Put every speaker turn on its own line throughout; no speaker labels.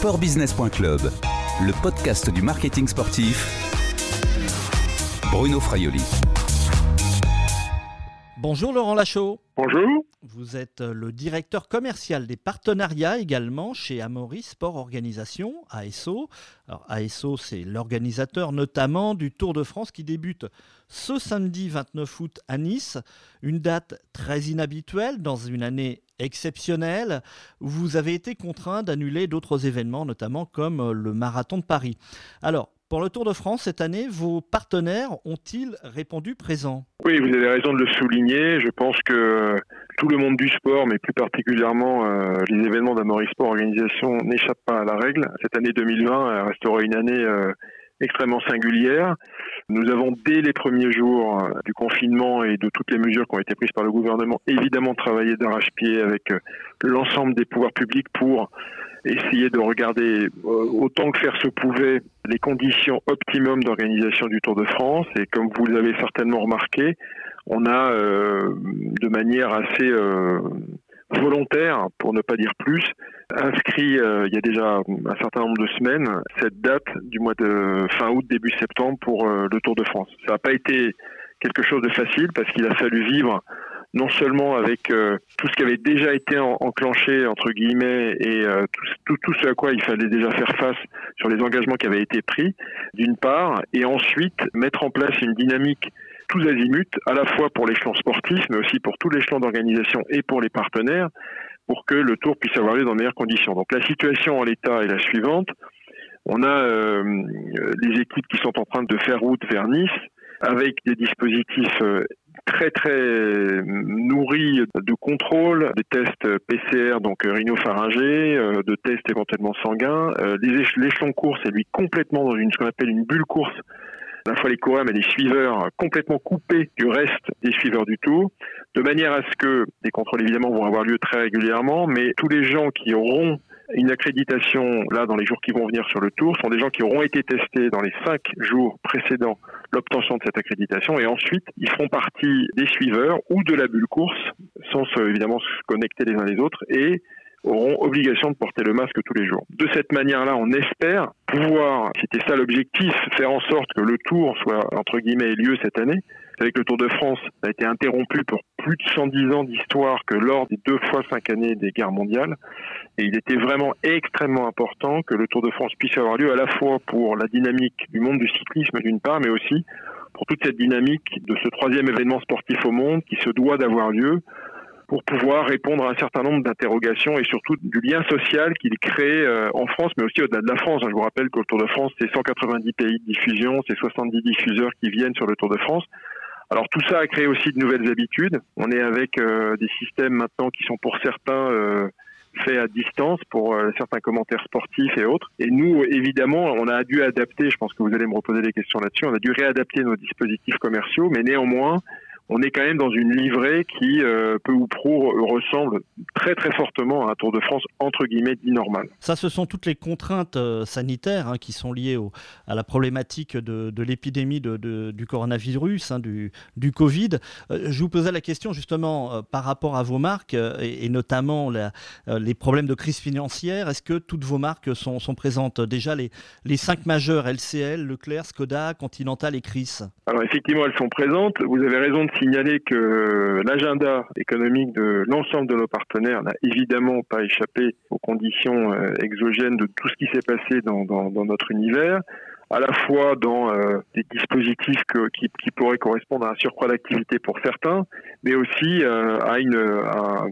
sportbusiness.club, le podcast du marketing sportif. Bruno Fraioli.
Bonjour Laurent Lachaud.
Bonjour.
Vous êtes le directeur commercial des partenariats également chez Amaury Sport Organisation, ASO. Alors ASO, c'est l'organisateur notamment du Tour de France qui débute ce samedi 29 août à Nice. Une date très inhabituelle dans une année exceptionnelle où vous avez été contraint d'annuler d'autres événements, notamment comme le marathon de Paris. Alors, pour le Tour de France cette année, vos partenaires ont-ils répondu présent?
Oui, vous avez raison de le souligner. Je pense que tout le monde du sport, mais plus particulièrement euh, les événements d'Amory Sport Organisation, n'échappent pas à la règle. Cette année 2020 restera une année euh, extrêmement singulière. Nous avons, dès les premiers jours euh, du confinement et de toutes les mesures qui ont été prises par le gouvernement, évidemment travaillé d'arrache-pied avec l'ensemble des pouvoirs publics pour essayer de regarder euh, autant que faire se pouvait les conditions optimum d'organisation du Tour de France. Et comme vous l'avez certainement remarqué, on a euh, de manière assez euh, volontaire, pour ne pas dire plus, inscrit il y a déjà un certain nombre de semaines cette date du mois de fin août, début septembre pour le Tour de France. Ça n'a pas été quelque chose de facile parce qu'il a fallu vivre non seulement avec euh, tout ce qui avait déjà été enclenché entre guillemets et euh, tout, ce à quoi il fallait déjà faire face sur les engagements qui avaient été pris, d'une part, et ensuite mettre en place une dynamique tous azimuts, à la fois pour l'échelon sportif, mais aussi pour tout l'échelon d'organisation et pour les partenaires, pour que le tour puisse avoir lieu dans de meilleures conditions. Donc la situation en l'état est la suivante. On a euh, les équipes qui sont en train de faire route vers Nice avec des dispositifs très très nourri de contrôle, des tests PCR, donc rhinopharyngés, euh, de tests éventuellement sanguins. Euh, l'échelon course est lui complètement dans une, ce qu'on appelle une bulle course à la fois les coureurs mais les suiveurs complètement coupés du reste des suiveurs du tour, de manière à ce que des contrôles évidemment vont avoir lieu très régulièrement, mais tous les gens qui auront une accréditation là dans les jours qui vont venir sur le tour sont des gens qui auront été testés dans les cinq jours précédents l'obtention de cette accréditation et ensuite ils feront partie des suiveurs ou de la bulle course sans évidemment se connecter les uns les autres et auront obligation de porter le masque tous les jours. De cette manière-là, on espère pouvoir, c'était ça l'objectif, faire en sorte que le tour soit, entre guillemets, lieu cette année. Avec le Tour de France, a été interrompu pour plus de 110 ans d'histoire que lors des deux fois cinq années des guerres mondiales. Et il était vraiment extrêmement important que le Tour de France puisse avoir lieu à la fois pour la dynamique du monde du cyclisme d'une part, mais aussi pour toute cette dynamique de ce troisième événement sportif au monde qui se doit d'avoir lieu pour pouvoir répondre à un certain nombre d'interrogations et surtout du lien social qu'il crée euh, en France, mais aussi au-delà de la France. Je vous rappelle que le Tour de France, c'est 190 pays de diffusion, c'est 70 diffuseurs qui viennent sur le Tour de France. Alors tout ça a créé aussi de nouvelles habitudes. On est avec euh, des systèmes maintenant qui sont pour certains euh, faits à distance, pour certains commentaires sportifs et autres. Et nous, évidemment, on a dû adapter, je pense que vous allez me reposer des questions là-dessus, on a dû réadapter nos dispositifs commerciaux, mais néanmoins, on est quand même dans une livrée qui, euh, peu ou prou, ressemble très très fortement à un Tour de France entre guillemets dit normal.
Ça, ce sont toutes les contraintes euh, sanitaires hein, qui sont liées à la problématique de, l'épidémie du coronavirus, hein, du, Covid. Euh, je vous posais la question justement par rapport à vos marques et, notamment les problèmes de crise financière. Est-ce que toutes vos marques sont, présentes? Déjà, les, les cinq majeurs LCL, Leclerc, Skoda, Continental et Chris.
Alors effectivement, elles sont présentes. Vous avez raison de signaler que l'agenda économique de l'ensemble de nos partenaires n'a évidemment pas échappé aux conditions euh, exogènes de tout ce qui s'est passé dans, notre univers à la fois dans euh, des dispositifs qui, pourraient correspondre à un surcroît d'activité pour certains, mais aussi euh, à une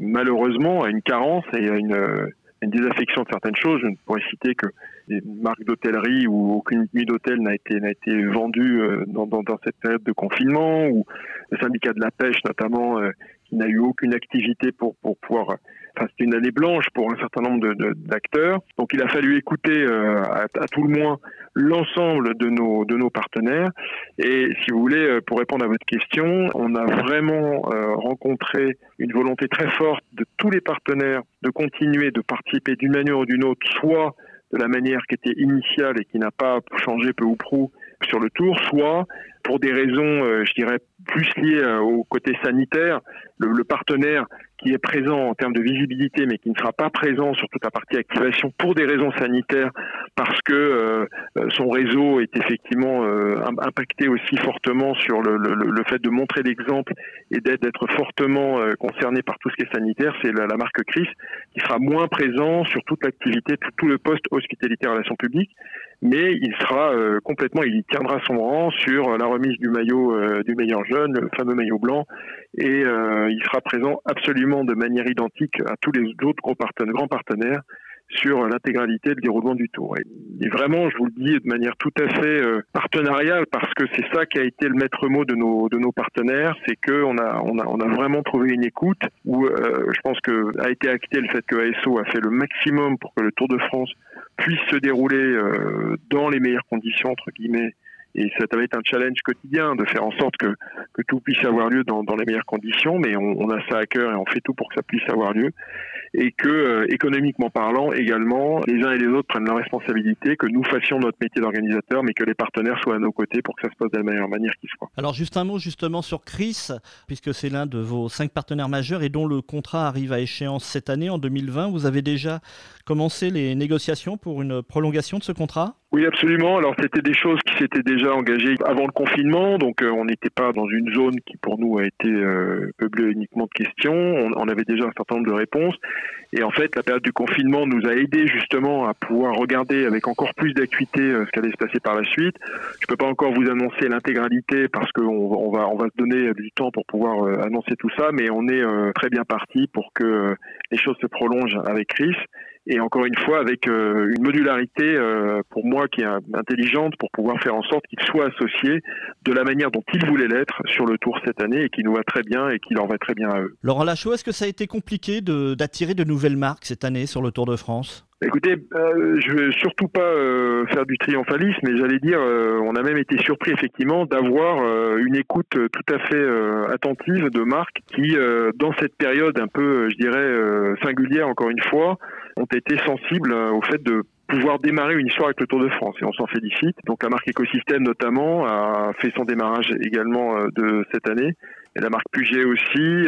malheureusement à une carence et à une, une désaffection de certaines choses. Je ne pourrais citer que des marques d'hôtellerie où aucune nuit d'hôtel n'a été, n'a été vendue euh, dans, dans, dans, cette période de confinement, ou le syndicat de la pêche notamment, euh, qui n'a eu aucune activité pour, pour pouvoir... Enfin, c'était une année blanche pour un certain nombre d'acteurs. Donc il a fallu écouter euh, à, tout le moins l'ensemble de nos, de nos partenaires. Et si vous voulez, pour répondre à votre question, on a vraiment rencontré une volonté très forte de tous les partenaires de continuer de participer d'une manière ou d'une autre, soit de la manière qui était initiale et qui n'a pas changé peu ou prou sur le tour, soit pour des raisons, euh, je dirais, plus liées euh, au côté sanitaire, le, partenaire qui est présent en termes de visibilité, mais qui ne sera pas présent sur toute la partie activation pour des raisons sanitaires, parce que euh, son réseau est effectivement impacté aussi fortement sur le, fait de montrer l'exemple et d'être fortement concerné par tout ce qui est sanitaire, c'est la, marque Chris qui sera moins présent sur toute l'activité, tout, le poste hospitalité relations publiques, mais il sera complètement, il tiendra son rang sur la remise du maillot du meilleur jeune, le fameux maillot blanc, et il sera présent absolument de manière identique à tous les autres grands partenaires sur l'intégralité du déroulement du tour. Et, vraiment, je vous le dis de manière tout à fait euh, partenariale, parce que c'est ça qui a été le maître mot de nos de nos partenaires, c'est que on a on a on a vraiment trouvé une écoute où euh, je pense que a été acté le fait que ASO a fait le maximum pour que le Tour de France puisse se dérouler euh, dans les meilleures conditions entre guillemets et ça va être un challenge quotidien de faire en sorte que, tout puisse avoir lieu dans, les meilleures conditions, mais on, a ça à cœur et on fait tout pour que ça puisse avoir lieu. Et que, euh, économiquement parlant, également, les uns et les autres prennent la responsabilité, que nous fassions notre métier d'organisateur, mais que les partenaires soient à nos côtés pour que ça se passe de la meilleure manière qui soit.
Alors, juste un mot justement sur Chris, puisque c'est l'un de vos cinq partenaires majeurs et dont le contrat arrive à échéance cette année, en 2020. Vous avez déjà commencé les négociations pour une prolongation de ce contrat?
Oui, absolument. Alors c'était des choses qui s'étaient déjà engagées avant le confinement, donc euh, on n'était pas dans une zone qui pour nous a été euh, peuplée uniquement de questions. On, avait déjà un certain nombre de réponses, et en fait la période du confinement nous a aidé justement à pouvoir regarder avec encore plus d'acuité euh, ce qui allait se passer par la suite. Je peux pas encore vous annoncer l'intégralité parce qu'on on va va se donner du temps pour pouvoir euh, annoncer tout ça, mais on est euh, très bien parti pour que les choses se prolongent avec Chris et encore une fois avec euh, une modularité euh, pour moi qui est intelligente pour pouvoir faire en sorte qu'il soit associé de la manière dont il voulait l'être sur le Tour cette année et qui nous va très bien et qui leur va très bien à eux.
Laurent Lachaud, est-ce que ça a été compliqué d'attirer de nouvelles marques cette année sur le Tour de France?
Écoutez, euh, je vais surtout pas euh, faire du triomphalisme, mais j'allais dire, euh, on a même été surpris effectivement d'avoir euh, une écoute tout à fait attentive de marques qui, dans cette période un peu, je dirais, singulière encore une fois, ont été sensibles au fait de pouvoir démarrer une histoire avec le Tour de France et on s'en félicite. Donc la marque Écosystème notamment a fait son démarrage également de cette année et la marque Puget aussi.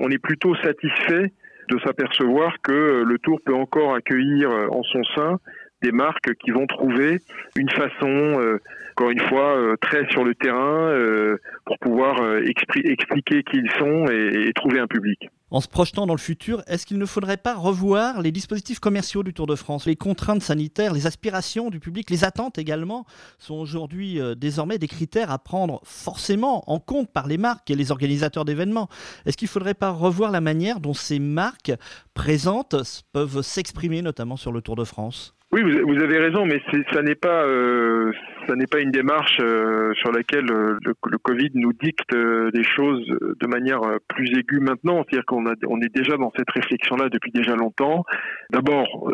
on est plutôt satisfait de s'apercevoir que le Tour peut encore accueillir en son sein des marques qui vont trouver une façon, euh, encore une fois, euh, très sur le terrain, euh, pour pouvoir euh, expliquer qui ils sont et, trouver un public.
En se projetant dans le futur, est-ce qu'il ne faudrait pas revoir les dispositifs commerciaux du Tour de France? Les contraintes sanitaires, les aspirations du public, les attentes également sont aujourd'hui euh, désormais des critères à prendre forcément en compte par les marques et les organisateurs d'événements. Est-ce qu'il ne faudrait pas revoir la manière dont ces marques présentes peuvent s'exprimer notamment sur le Tour de France?
Oui, vous, avez raison, mais ça n'est pas euh, ça n'est pas une démarche euh, sur laquelle euh, le, le, Covid nous dicte euh, des choses de manière euh, plus aiguë maintenant. C'est-à-dire qu'on a on est déjà dans cette réflexion-là depuis déjà longtemps. D'abord,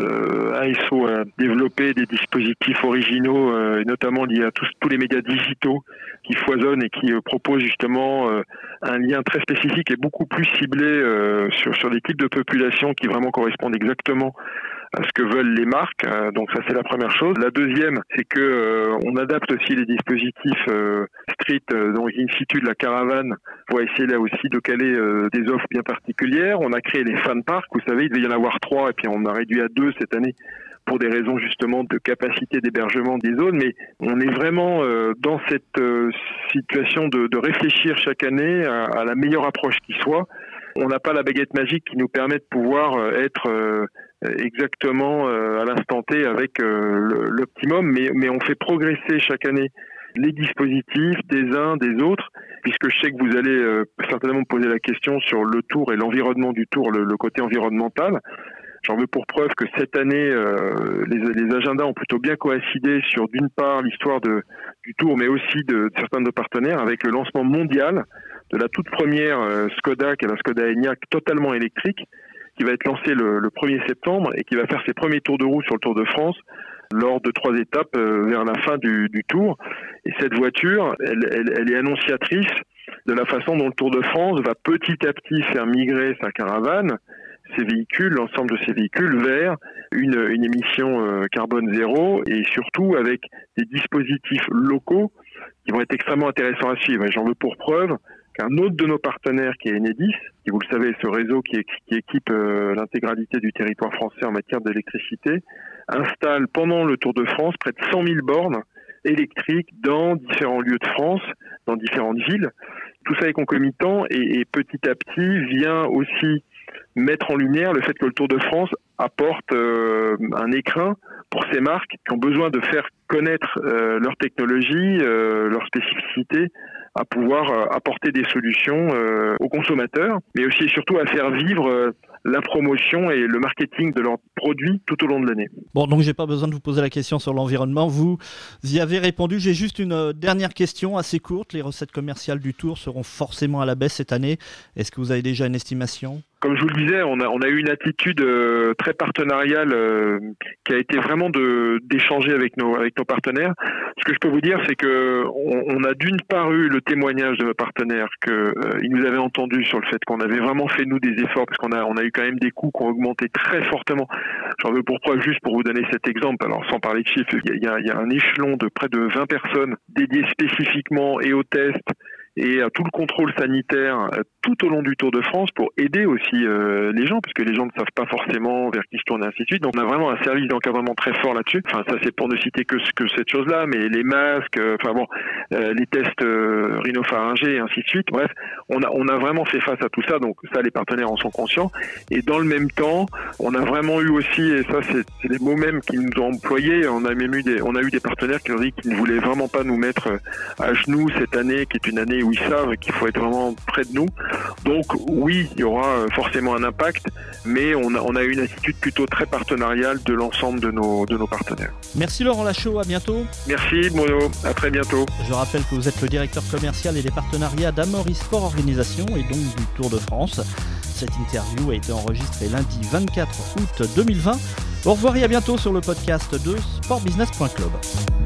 ASO a développé des dispositifs originaux, notamment liés à tous, tous les médias digitaux qui foisonnent et qui proposent justement un lien très spécifique et beaucoup plus ciblé sur sur des types de populations qui vraiment correspondent exactement ce que veulent les marques. Euh, donc ça c'est la première chose. La deuxième, c'est que euh, on adapte aussi les dispositifs euh, street donc in situ de la caravane pour essayer là aussi de caler des offres bien particulières. On a créé les fan parks. Vous savez, il devait y en avoir trois et puis on a réduit à deux cette année pour des raisons justement de capacité d'hébergement des zones, mais on est vraiment dans cette situation de, de, réfléchir chaque année à, à, la meilleure approche qui soit. On n'a pas la baguette magique qui nous permet de pouvoir être exactement euh, à l'instant T avec euh, l'optimum, mais, on fait progresser chaque année les dispositifs des uns, des autres, puisque je sais que vous allez euh, certainement poser la question sur le tour et l'environnement du tour, le, côté environnemental. J'en veux pour preuve que cette année, euh, les, agendas ont plutôt bien coïncidé sur d'une part l'histoire du tour, mais aussi de, de, certains de nos partenaires, avec le lancement mondial de la toute première euh, Skoda, qui est la Skoda Enyaq totalement électrique, qui va être lancé le, le 1er septembre et qui va faire ses premiers tours de roue sur le Tour de France lors de trois étapes euh, vers la fin du, du, tour. Et cette voiture, elle, elle, elle, est annonciatrice de la façon dont le Tour de France va petit à petit faire migrer sa caravane, ses véhicules, l'ensemble de ses véhicules, vers une, une émission euh, carbone zéro et surtout avec des dispositifs locaux qui vont être extrêmement intéressants à suivre. J'en veux pour preuve qu'un autre de nos partenaires qui est Enedis, qui vous le savez ce réseau qui, équipe euh, l'intégralité du territoire français en matière d'électricité, installe pendant le Tour de France près de 100 000 bornes électriques dans différents lieux de France, dans différentes villes. Tout ça est concomitant et, petit à petit vient aussi mettre en lumière le fait que le Tour de France apporte euh, un écrin pour ces marques qui ont besoin de faire connaître euh, leur technologie, euh, leur spécificité, à pouvoir apporter des solutions aux consommateurs, mais aussi et surtout à faire vivre la promotion et le marketing de leurs produits tout au long de l'année.
Bon, donc j'ai pas besoin de vous poser la question sur l'environnement. Vous y avez répondu. J'ai juste une euh, dernière question assez courte. Les recettes commerciales du Tour seront forcément à la baisse cette année. Est-ce que vous avez déjà une estimation?
Comme je vous le disais, on a, on a eu une attitude euh, très partenariale euh, qui a été vraiment d'échanger avec nos avec nos partenaires. Ce que je peux vous dire, c'est que on, a d'une part eu le témoignage de nos partenaires qu'ils euh, nous avaient entendu sur le fait qu'on avait vraiment fait nous des efforts parce qu'on a on a eu quand même des coûts qui ont augmenté très fortement. J'en veux pour preuve juste pour vous donner cet exemple. Alors sans parler de chiffres, il y a, il y a un échelon de près de 20 personnes dédiées spécifiquement et aux tests et à tout le contrôle sanitaire euh, tout au long du Tour de France pour aider aussi euh, les gens, puisque les gens ne savent pas forcément vers qui se tourner, ainsi de suite. Donc on a vraiment un service d'encadrement très fort là-dessus. Enfin, ça c'est pour ne citer que, que cette chose-là, mais les masques, euh, enfin bon, les tests rhinopharyngés et ainsi de suite. Bref, on a, on a vraiment fait face à tout ça, donc ça les partenaires en sont conscients. Et dans le même temps, on a vraiment eu aussi, et ça c'est les mots mêmes qu'ils nous ont employés, on a même eu des, on a eu des partenaires qui ont dit qu'ils ne voulaient vraiment pas nous mettre à genoux cette année, qui est une année où ils savent qu'il faut être vraiment près de nous. Donc oui, il y aura euh, forcément un impact, mais on a, on a une attitude plutôt très partenariale de l'ensemble de nos, de nos partenaires.
Merci Laurent Lachaud, à bientôt.
Merci Bruno, à très bientôt.
Je rappelle que vous êtes le directeur commercial et des partenariats d'Amory Sport Organisation et donc du Tour de France. Cette interview a été enregistrée lundi 24 août 2020. Au revoir et à bientôt sur le podcast de sportbusiness.club.